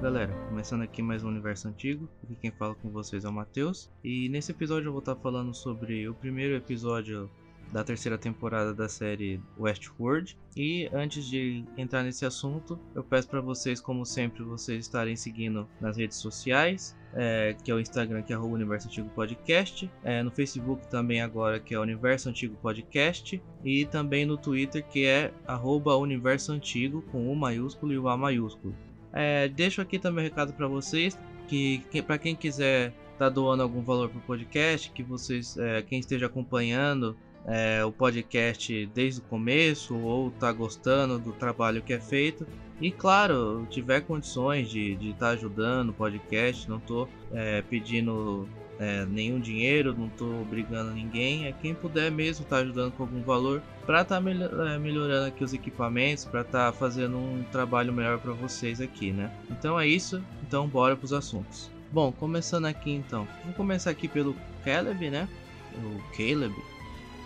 Galera, começando aqui mais um Universo Antigo, aqui quem fala com vocês é o Matheus, e nesse episódio eu vou estar falando sobre o primeiro episódio da terceira temporada da série Westworld. E antes de entrar nesse assunto, eu peço para vocês, como sempre, vocês estarem seguindo nas redes sociais, é, que é o Instagram, que é o Universo Antigo Podcast, é, no Facebook também agora, que é Universo Antigo Podcast, e também no Twitter, que é arroba Universo Antigo, com o maiúsculo e o A maiúsculo. É, deixo aqui também um recado para vocês, que, que para quem quiser tá doando algum valor pro podcast, que vocês, é, quem esteja acompanhando é, o podcast desde o começo ou tá gostando do trabalho que é feito. E claro, tiver condições de estar tá ajudando o podcast, não estou é, pedindo é, nenhum dinheiro, não estou obrigando ninguém. É quem puder mesmo tá ajudando com algum valor para estar tá melhor, é, melhorando aqui os equipamentos, para estar tá fazendo um trabalho melhor para vocês aqui, né? Então é isso. Então bora para os assuntos. Bom, começando aqui então, vou começar aqui pelo Caleb, né? O Caleb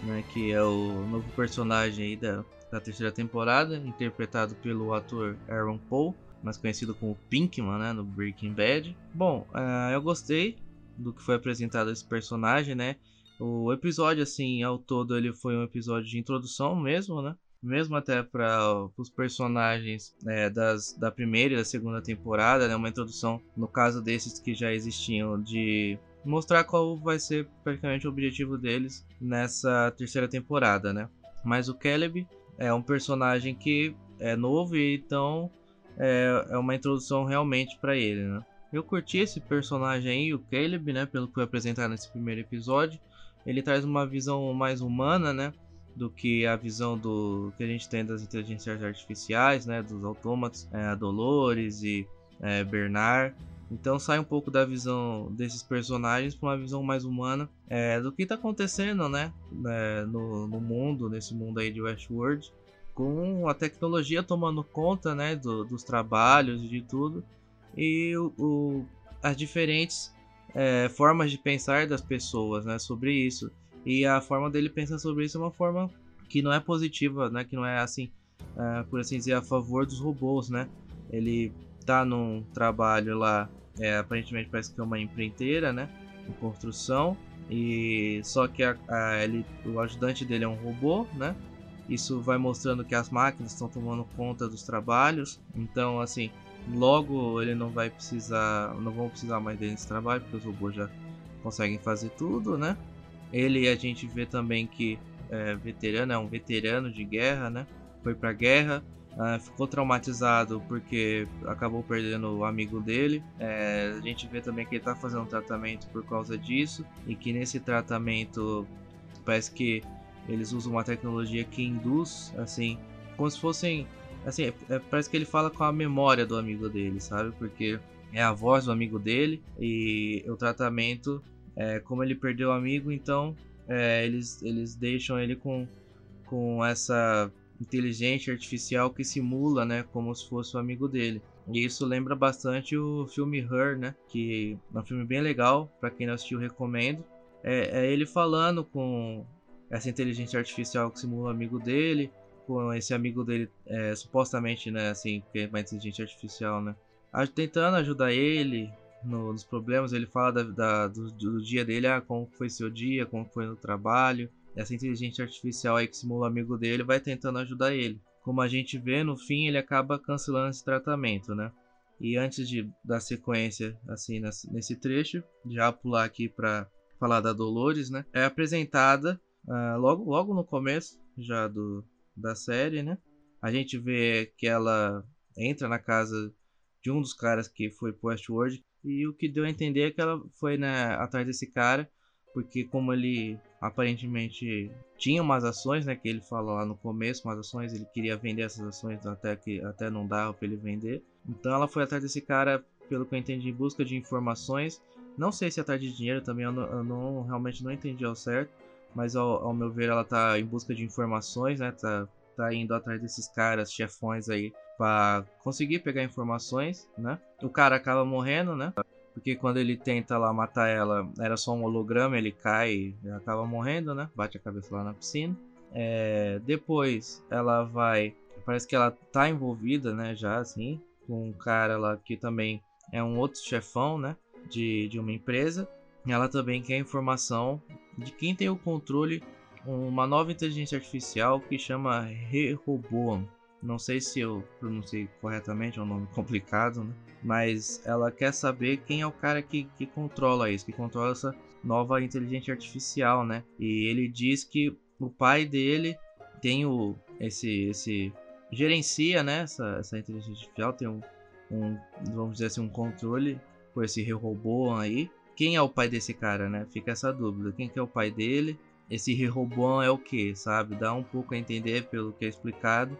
né, que é o novo personagem aí da, da terceira temporada, interpretado pelo ator Aaron Paul, mais conhecido como Pinkman, né, no Breaking Bad. Bom, uh, eu gostei do que foi apresentado esse personagem, né? O episódio, assim, ao todo, ele foi um episódio de introdução mesmo, né? Mesmo até para os personagens é, das, da primeira e da segunda temporada, né? Uma introdução, no caso desses que já existiam, de mostrar qual vai ser praticamente o objetivo deles nessa terceira temporada, né? Mas o Caleb é um personagem que é novo e então é, é uma introdução realmente para ele, né? Eu curti esse personagem aí, o Caleb, né? Pelo que foi apresentado nesse primeiro episódio. Ele traz uma visão mais humana, né? Do que a visão do que a gente tem das inteligências artificiais, né? Dos autômatos, é, Dolores e é, Bernard. Então sai um pouco da visão desses personagens para uma visão mais humana é, do que está acontecendo, né, é, no, no, mundo, nesse mundo aí de Westworld, com a tecnologia tomando conta, né, do, dos trabalhos e de tudo, e o, o, as diferentes é, formas de pensar das pessoas, né, sobre isso. E a forma dele pensar sobre isso é uma forma que não é positiva, né, que não é assim, é, por assim dizer, a favor dos robôs, né. Ele tá num trabalho lá é, aparentemente parece que é uma empreiteira, né? Em construção. E só que a, a, ele, o ajudante dele é um robô, né? Isso vai mostrando que as máquinas estão tomando conta dos trabalhos. Então, assim, logo ele não vai precisar, não vão precisar mais dele nesse trabalho, porque os robôs já conseguem fazer tudo, né? Ele a gente vê também que é veterano, é um veterano de guerra, né? Foi pra guerra, Uh, ficou traumatizado porque acabou perdendo o amigo dele. É, a gente vê também que ele está fazendo um tratamento por causa disso e que nesse tratamento parece que eles usam uma tecnologia que induz, assim, como se fossem, assim, é, parece que ele fala com a memória do amigo dele, sabe? Porque é a voz do amigo dele e o tratamento, é, como ele perdeu o amigo, então é, eles, eles deixam ele com, com essa inteligência artificial que simula, né, como se fosse o amigo dele. E isso lembra bastante o filme Her, né, que é um filme bem legal, para quem não assistiu recomendo. É, é, ele falando com essa inteligência artificial que simula o amigo dele, com esse amigo dele é, supostamente, né, assim, que é uma inteligência artificial, né, tentando ajudar ele no, nos problemas. Ele fala da, da, do, do, dia dele, ah, como foi seu dia, como foi no trabalho essa inteligência artificial aí que simula o amigo dele vai tentando ajudar ele. Como a gente vê, no fim ele acaba cancelando esse tratamento, né? E antes de dar sequência assim nesse trecho, já pular aqui para falar da Dolores, né? É apresentada uh, logo logo no começo já do da série, né? A gente vê que ela entra na casa de um dos caras que foi pro Westworld e o que deu a entender é que ela foi né, atrás desse cara porque como ele aparentemente tinha umas ações, né, que ele fala lá no começo, umas ações, ele queria vender essas ações até que até não dava para ele vender. Então ela foi atrás desse cara, pelo que eu entendi, em busca de informações. Não sei se é atrás de dinheiro também, eu não, eu não realmente não entendi ao certo, mas ao, ao, meu ver ela tá em busca de informações, né? Tá, tá indo atrás desses caras, chefões aí, para conseguir pegar informações, né? O cara acaba morrendo, né? Porque quando ele tenta lá matar ela, era só um holograma, ele cai e acaba morrendo, né? Bate a cabeça lá na piscina. É, depois ela vai. Parece que ela tá envolvida, né? Já assim. com um cara lá que também é um outro chefão, né? De, de uma empresa. Ela também quer informação de quem tem o controle uma nova inteligência artificial que chama Rehoboam. Não sei se eu pronunciei corretamente, é um nome complicado, né? Mas ela quer saber quem é o cara que, que controla isso, que controla essa nova inteligência artificial, né? E ele diz que o pai dele tem o esse esse gerencia, né? Essa, essa inteligência artificial tem um, um vamos dizer assim um controle por esse robô aí. Quem é o pai desse cara, né? Fica essa dúvida. Quem que é o pai dele? Esse Rehoboam é o que, sabe? Dá um pouco a entender pelo que é explicado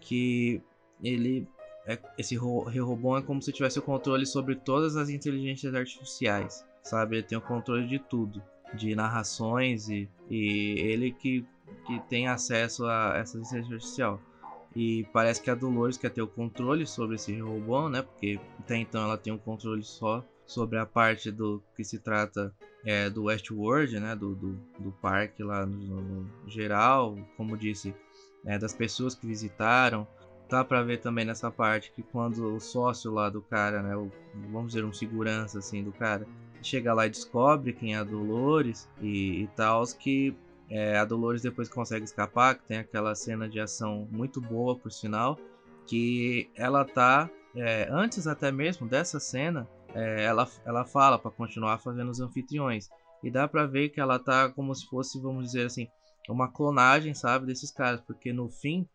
que ele é, esse Rehoboam é como se tivesse o controle sobre todas as inteligências artificiais, sabe? Ele tem o controle de tudo, de narrações e, e ele que, que tem acesso a essa inteligência artificial. E parece que a Dolores quer ter o controle sobre esse Rehoboam, né? Porque até então ela tem um controle só sobre a parte do que se trata é, do Westworld, né? Do, do, do parque lá no, no geral, como disse né, das pessoas que visitaram. Dá para ver também nessa parte que quando o sócio lá do cara, né, o, vamos dizer um segurança assim do cara, chega lá e descobre quem é a Dolores e, e tal, que é, a Dolores depois consegue escapar, que tem aquela cena de ação muito boa por sinal, que ela tá é, antes até mesmo dessa cena, é, ela, ela fala para continuar fazendo os anfitriões e dá para ver que ela tá como se fosse, vamos dizer assim, uma clonagem, sabe, desses caras, porque no fim,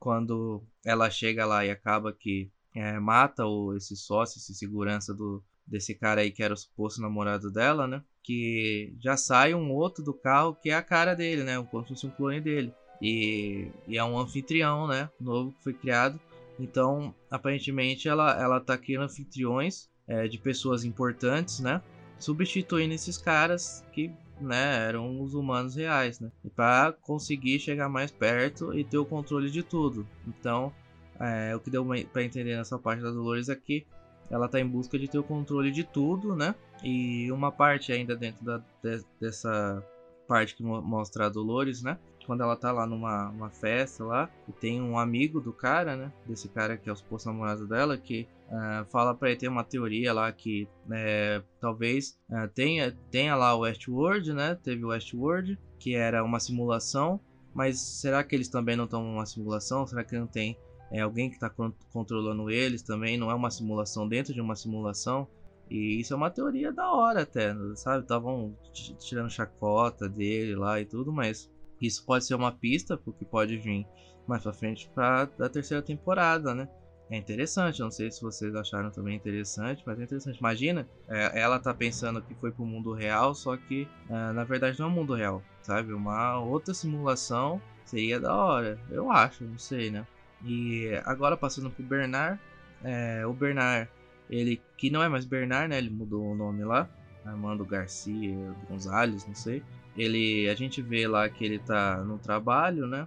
quando ela chega lá e acaba que é, mata o, esse sócio, esse segurança do, desse cara aí que era o suposto namorado dela, né? Que já sai um outro do carro que é a cara dele, né? Como se fosse um clone dele. E, e é um anfitrião, né? Novo que foi criado. Então, aparentemente, ela, ela tá criando anfitriões é, de pessoas importantes, né? Substituindo esses caras que né, eram os humanos reais, né? Para conseguir chegar mais perto e ter o controle de tudo. Então, é, o que deu para entender nessa parte da Dolores aqui, é ela tá em busca de ter o controle de tudo, né? E uma parte ainda dentro da, de, dessa parte que mostra a Dolores, né? Quando ela tá lá numa uma festa lá, e tem um amigo do cara, né? Desse cara que é o suposto namorado dela, que Uh, fala para ele ter uma teoria lá que é, talvez uh, tenha, tenha lá o Westworld, né? Teve o Westworld, que era uma simulação, mas será que eles também não estão numa simulação? Será que não tem é, alguém que está controlando eles também? Não é uma simulação dentro de uma simulação? E isso é uma teoria da hora até, sabe? Estavam tirando chacota dele lá e tudo, mas isso pode ser uma pista porque pode vir mais pra frente para da terceira temporada, né? É interessante, não sei se vocês acharam também interessante, mas é interessante. Imagina, é, ela tá pensando que foi pro mundo real, só que é, na verdade não é o mundo real, sabe? Uma outra simulação seria da hora, eu acho, não sei, né? E agora passando pro Bernard, é, o Bernard, ele que não é mais Bernard, né? Ele mudou o nome lá, Armando Garcia Gonzalez, não sei. Ele, a gente vê lá que ele tá no trabalho, né?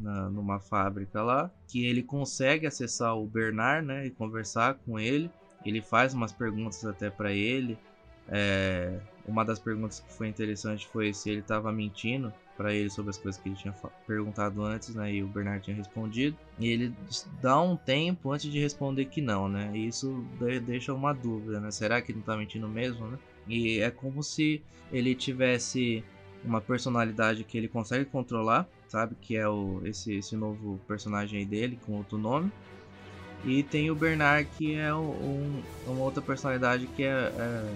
na, numa fábrica lá, que ele consegue acessar o Bernard, né, e conversar com ele. Ele faz umas perguntas até para ele. É, uma das perguntas que foi interessante foi se ele estava mentindo para ele sobre as coisas que ele tinha perguntado antes, né? E o Bernard tinha respondido. E ele dá um tempo antes de responder que não, né? E isso deixa uma dúvida, né? Será que ele não tá mentindo mesmo, né? E é como se ele tivesse uma personalidade que ele consegue controlar, sabe? Que é o, esse, esse novo personagem aí dele, com outro nome. E tem o Bernard, que é um, uma outra personalidade que é, é,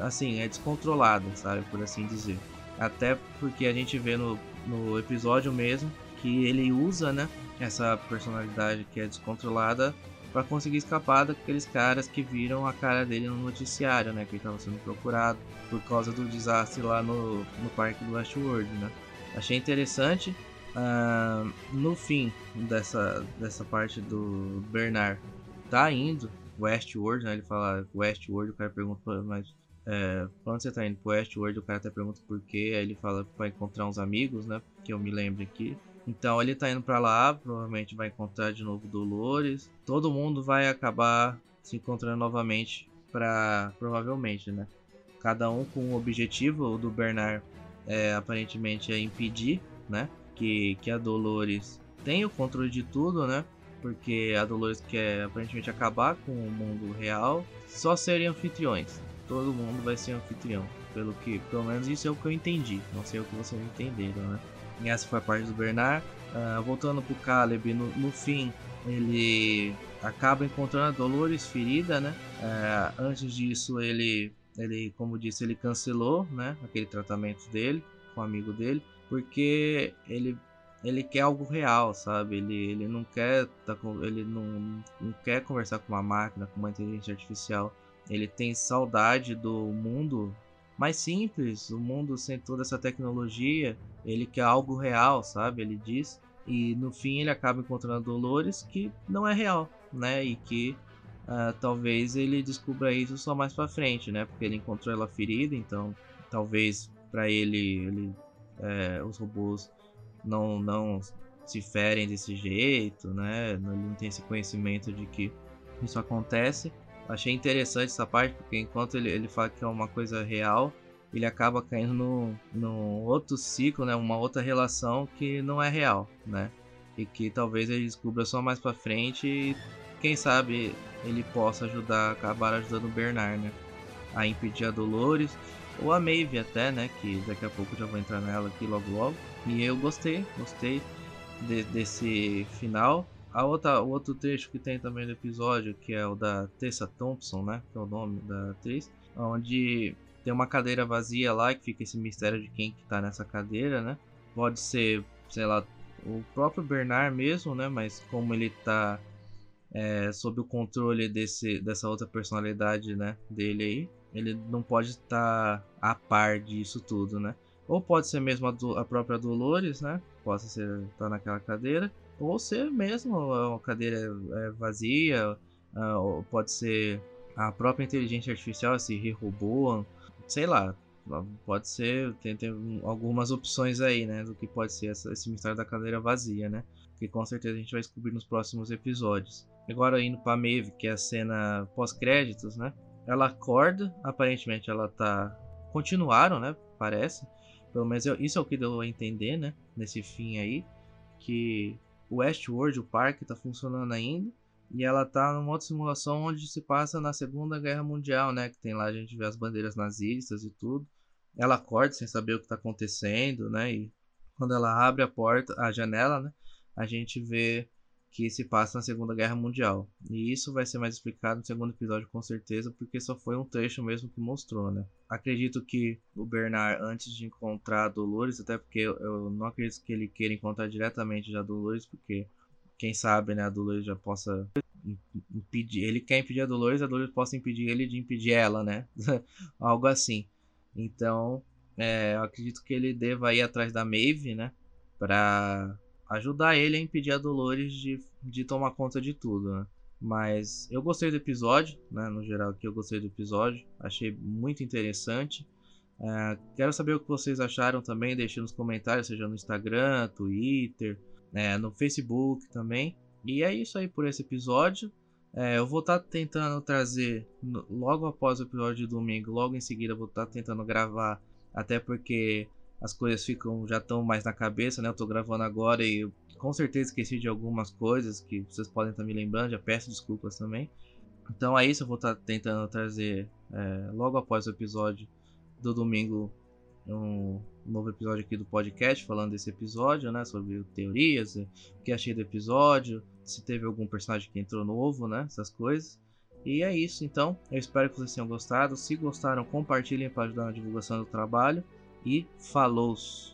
assim, é descontrolada, sabe? Por assim dizer. Até porque a gente vê no, no episódio mesmo que ele usa, né? Essa personalidade que é descontrolada para conseguir escapar daqueles caras que viram a cara dele no noticiário, né? Que ele estava sendo procurado por causa do desastre lá no, no parque do Westworld, né? Achei interessante. Uh, no fim dessa, dessa parte do Bernard tá indo Westworld, né? Ele fala Westworld, o cara pergunta, mas é, quando você tá indo pro Westworld, o cara até pergunta por quê, aí ele fala para encontrar uns amigos, né? Que eu me lembro aqui. Então ele tá indo para lá, provavelmente vai encontrar de novo Dolores. Todo mundo vai acabar se encontrando novamente para provavelmente, né? Cada um com um objetivo. O do Bernard é, aparentemente é impedir, né? Que, que a Dolores tenha o controle de tudo, né? porque a Dolores quer aparentemente acabar com o mundo real, só serem anfitriões. Todo mundo vai ser anfitrião. Pelo que, pelo menos isso é o que eu entendi. Não sei o que vocês entenderam, né? E essa foi a parte do Bernard. Uh, voltando pro Caleb, no, no, fim, ele acaba encontrando a Dolores ferida, né? Uh, antes disso, ele, ele, como disse, ele cancelou, né? Aquele tratamento dele com o amigo dele, porque ele ele quer algo real, sabe? Ele, ele não quer tá com, ele não, não quer conversar com uma máquina, com uma inteligência artificial. Ele tem saudade do mundo mais simples, o mundo sem toda essa tecnologia. Ele quer algo real, sabe? Ele diz. E no fim ele acaba encontrando Dolores que não é real, né? E que uh, talvez ele descubra isso só mais para frente, né? Porque ele encontrou ela ferida, então talvez para ele, ele é, os robôs não, não se ferem desse jeito, né? Ele não tem esse conhecimento de que isso acontece. Achei interessante essa parte, porque enquanto ele, ele fala que é uma coisa real, ele acaba caindo no, no outro ciclo, né? Uma outra relação que não é real, né? E que talvez ele descubra só mais para frente e quem sabe ele possa ajudar, acabar ajudando o Bernard, né? A impedir a Dolores ou a Maeve até, né? Que daqui a pouco já vou entrar nela aqui logo logo. E eu gostei, gostei de, desse final. A outra, o outro trecho que tem também no episódio, que é o da Tessa Thompson, né? Que é o nome da atriz. Onde tem uma cadeira vazia lá, que fica esse mistério de quem que tá nessa cadeira, né? Pode ser, sei lá, o próprio Bernard mesmo, né? Mas como ele tá é, sob o controle desse, dessa outra personalidade, né? Dele aí, ele não pode estar tá a par disso tudo, né? Ou pode ser mesmo a, do, a própria Dolores, né? Possa ser estar tá naquela cadeira. Ou ser mesmo uma cadeira é, vazia. Uh, ou pode ser a própria inteligência artificial, esse robô. Sei lá. Pode ser. Tem, tem algumas opções aí, né? Do que pode ser essa, esse mistério da cadeira vazia, né? Que com certeza a gente vai descobrir nos próximos episódios. Agora indo pra Maeve, que é a cena pós-créditos, né? Ela acorda, aparentemente ela tá. Continuaram, né? Parece pelo menos eu, isso é o que deu a entender, né? Nesse fim aí. Que o Westworld, o parque, tá funcionando ainda. E ela tá numa outra simulação onde se passa na Segunda Guerra Mundial, né? Que tem lá a gente vê as bandeiras nazistas e tudo. Ela acorda sem saber o que tá acontecendo, né? E quando ela abre a porta, a janela, né? A gente vê que se passa na Segunda Guerra Mundial. E isso vai ser mais explicado no segundo episódio com certeza, porque só foi um trecho mesmo que mostrou, né? Acredito que o Bernard, antes de encontrar Dolores, até porque eu não acredito que ele queira encontrar diretamente já Dolores, porque quem sabe, né, a Dolores já possa impedir, ele quer impedir a Dolores, a Dolores possa impedir ele de impedir ela, né? Algo assim. Então, é, eu acredito que ele deva ir atrás da Maeve, né? Pra ajudar ele a impedir a Dolores de, de tomar conta de tudo, né? Mas eu gostei do episódio, né? No geral aqui eu gostei do episódio, achei muito interessante. Uh, quero saber o que vocês acharam também, deixe nos comentários, seja no Instagram, Twitter, né, no Facebook também. E é isso aí por esse episódio. É, eu vou estar tá tentando trazer logo após o episódio de domingo, logo em seguida vou estar tá tentando gravar, até porque as coisas ficam já estão mais na cabeça, né? Eu tô gravando agora e com certeza esqueci de algumas coisas que vocês podem estar me lembrando, já peço desculpas também. Então é isso, eu vou estar tentando trazer é, logo após o episódio do domingo um novo episódio aqui do podcast falando desse episódio, né? Sobre teorias, o que achei do episódio, se teve algum personagem que entrou novo, né? Essas coisas. E é isso, então. Eu espero que vocês tenham gostado. Se gostaram, compartilhem para ajudar na divulgação do trabalho e falou! -se.